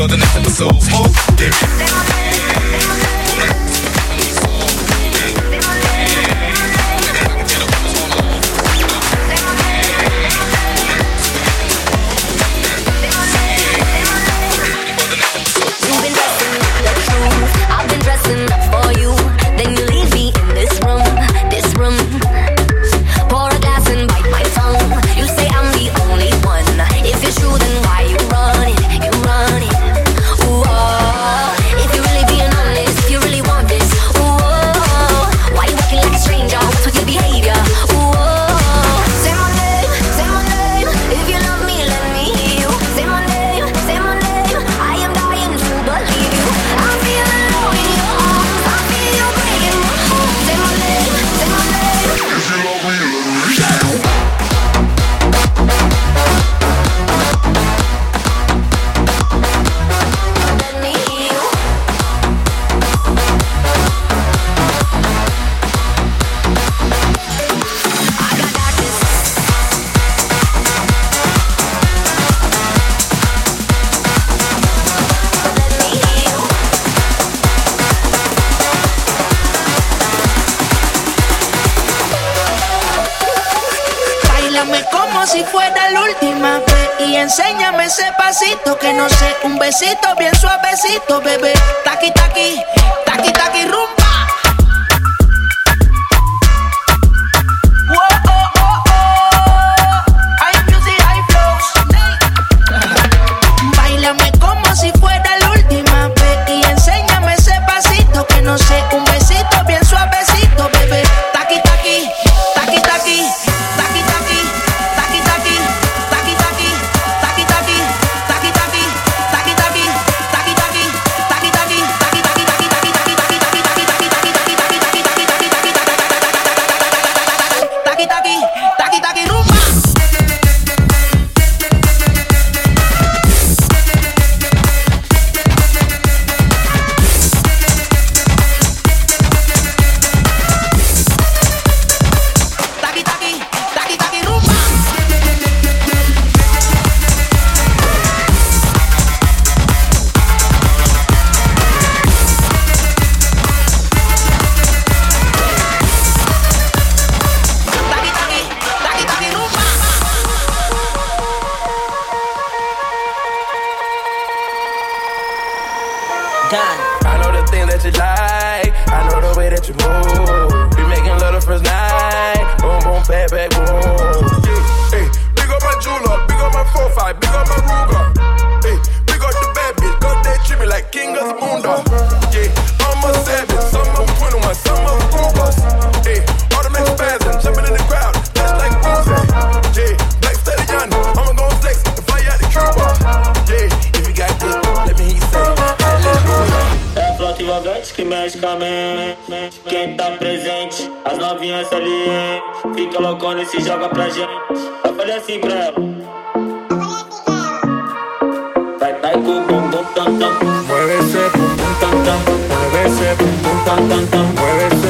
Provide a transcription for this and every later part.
For the next episode. Oh, bien novinha ali, fica loucona e se joga pra gente. Vai fazer assim pra ela. Vai, vai com o bumbum tam tam, mueve esse bumbum tam tam, mueve esse bumbum tam tam tam, mueve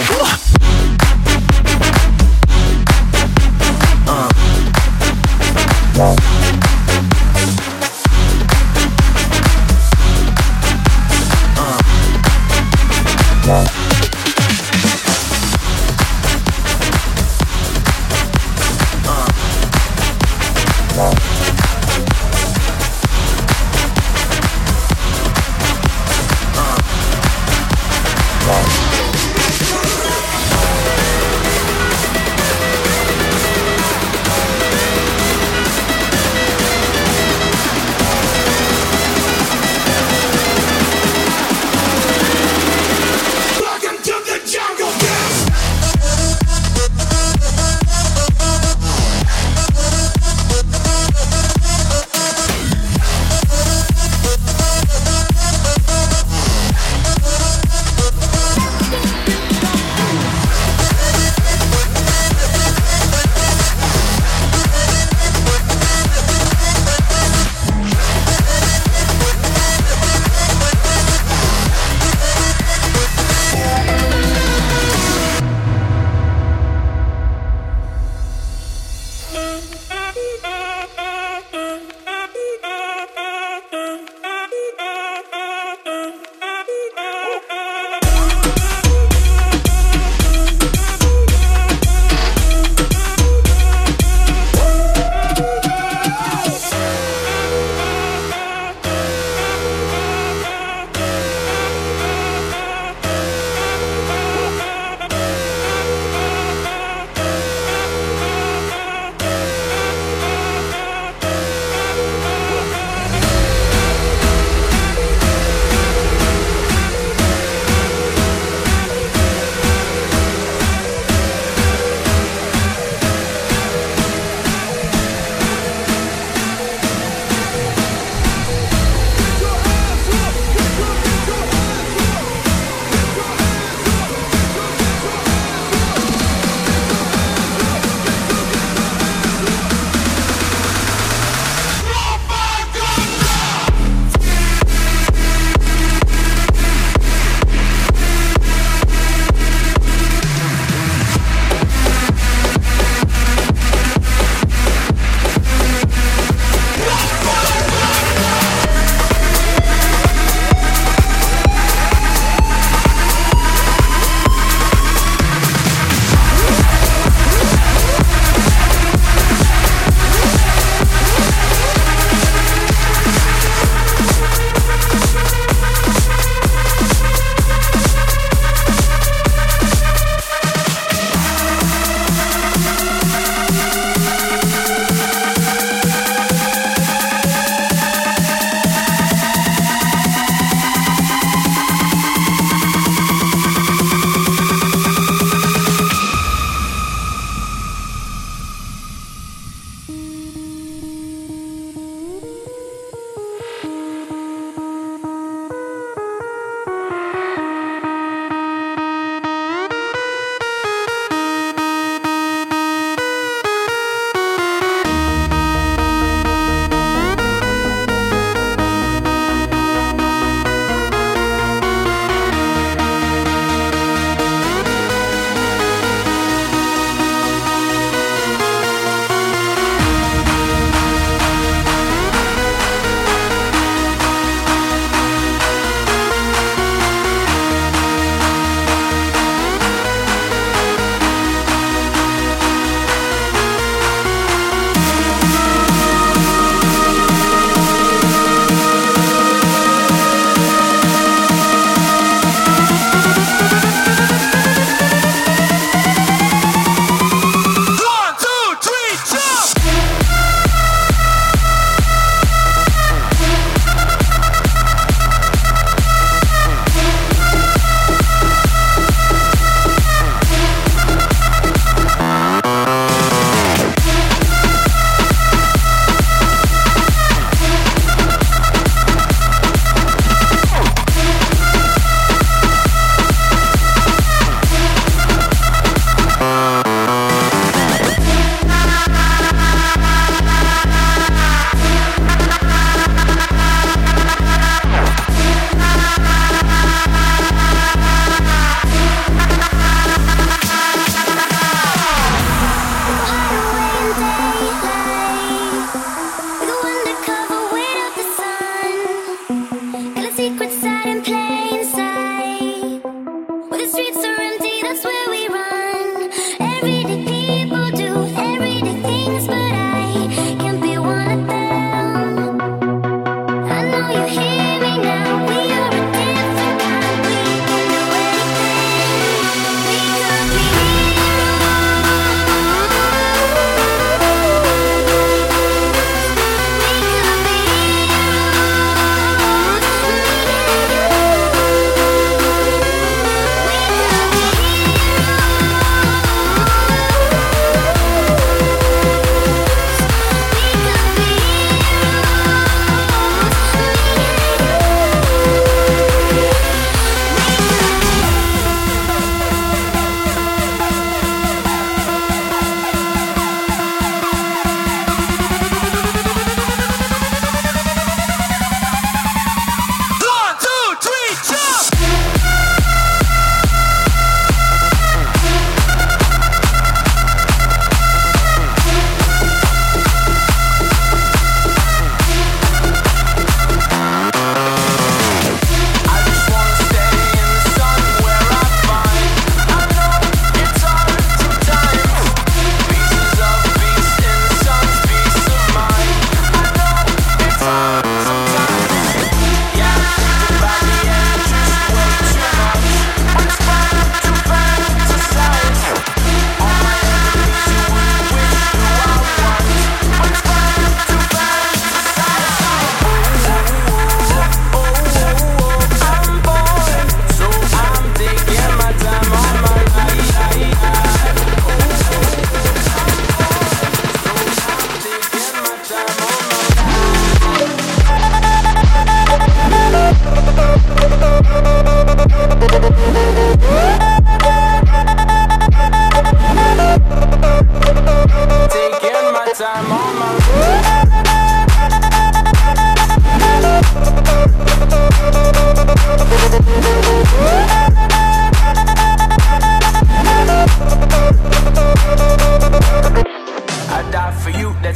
down.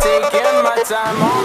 Taking my time on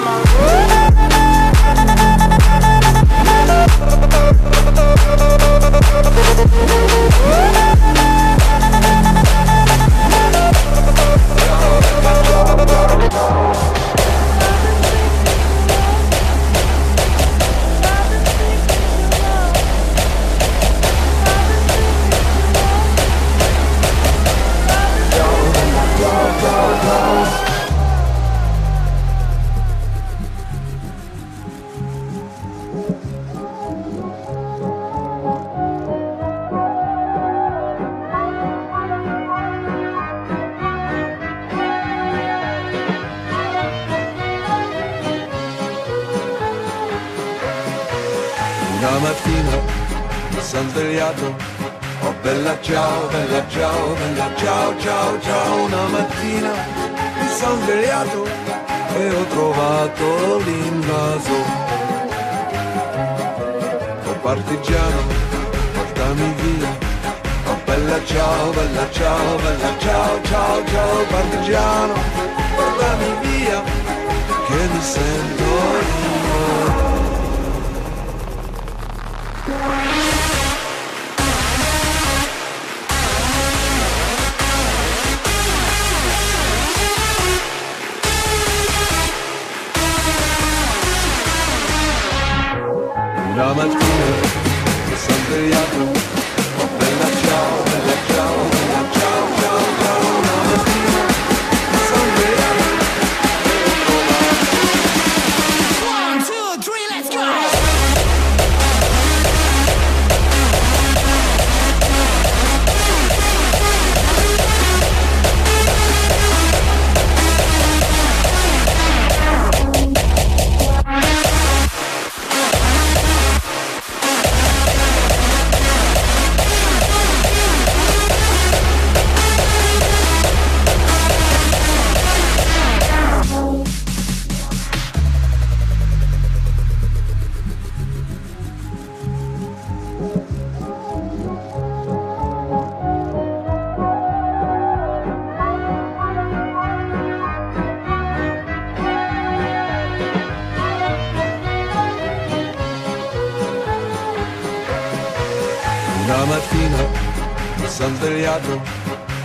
sono svegliato,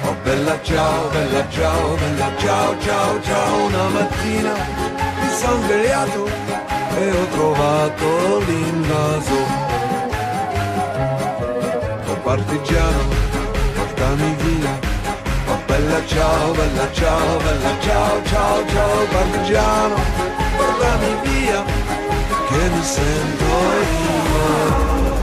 oh bella ciao, bella ciao, bella ciao, ciao, ciao. Una mattina mi sono svegliato e ho trovato l'invaso. Oh partigiano, portami via. Oh bella ciao, bella ciao, bella ciao, ciao, ciao. Partigiano, portami via, che mi sento io.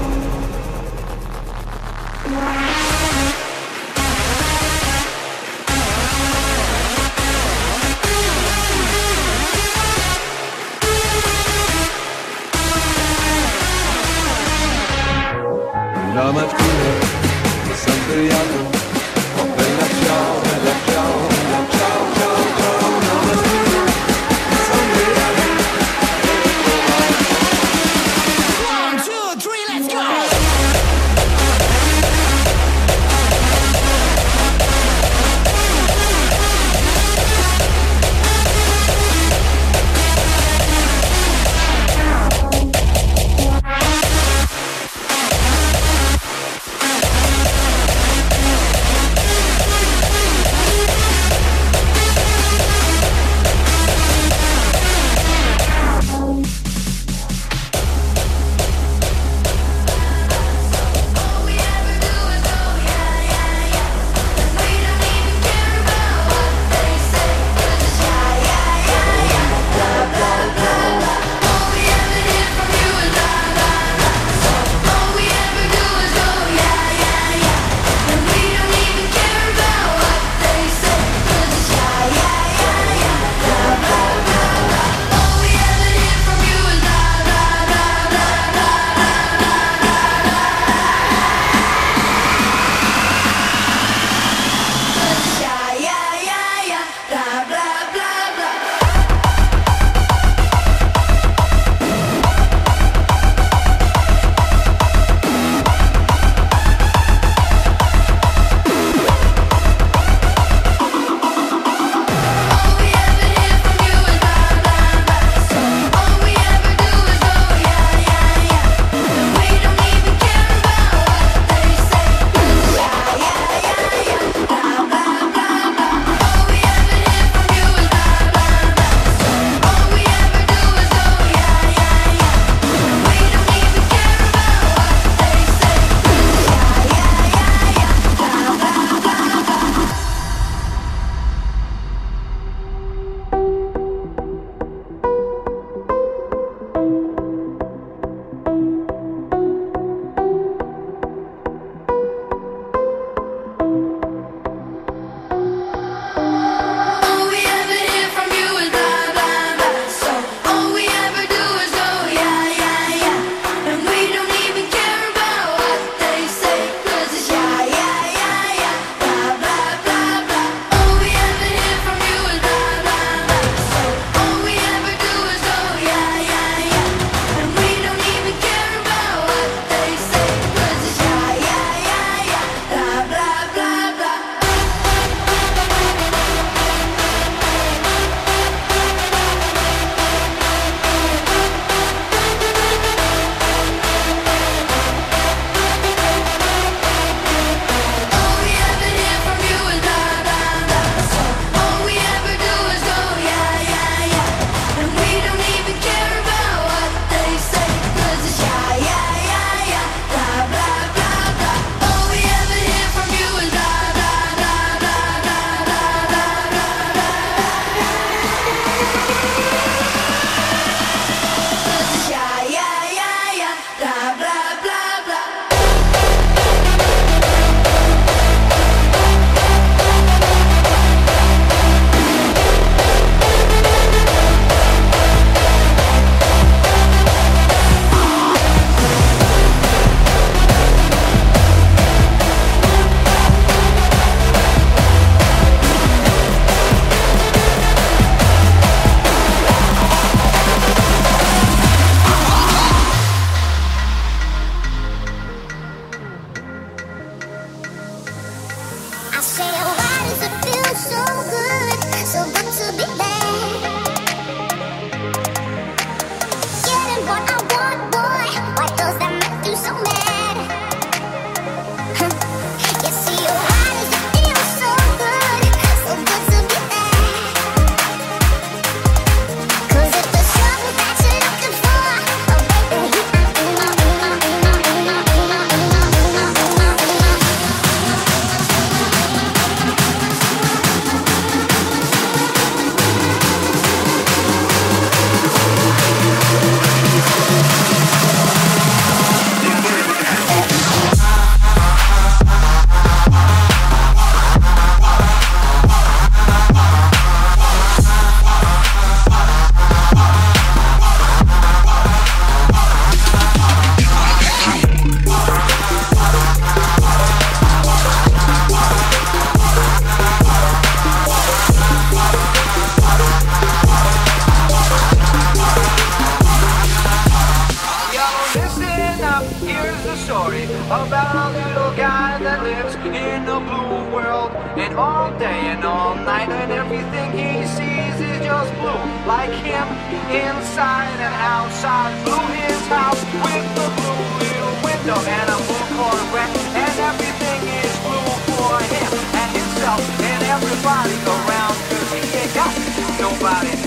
inside and outside. Blue his house with the blue little window and a blue Corvette. And everything is blue for him and himself and everybody around. Cause he ain't got nobody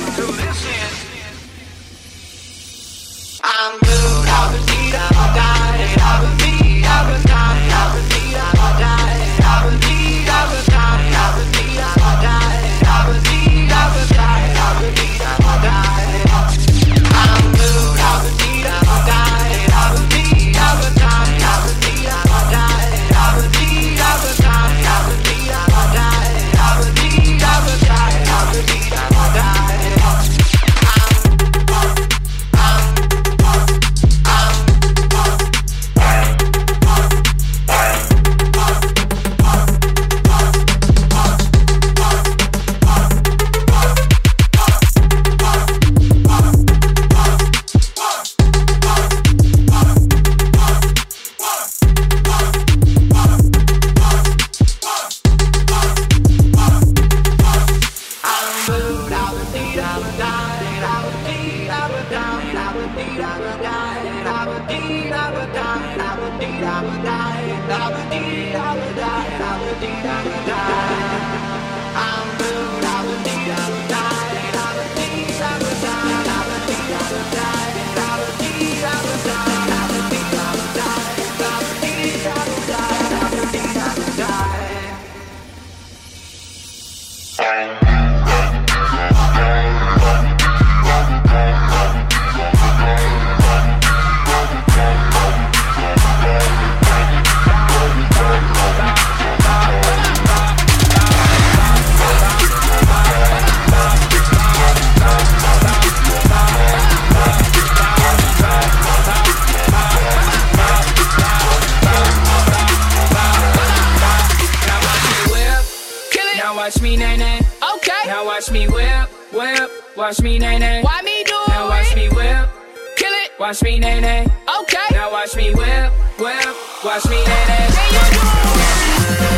Now watch me, nae, nae. Okay. Now watch me whip, whip. Watch me, nae, nae. Why me do it? Now watch me whip. Kill it. Watch me, nae, nae. Okay. Now watch me whip, whip. Watch me, nae, nae. There you go.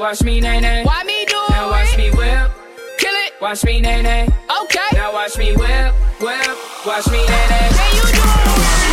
Watch me, nae, nae. Why me do now it? Now watch me whip. Kill it. Watch me, nae, nae. Okay. Now watch me whip, whip. Watch me, nae, nae. You do it.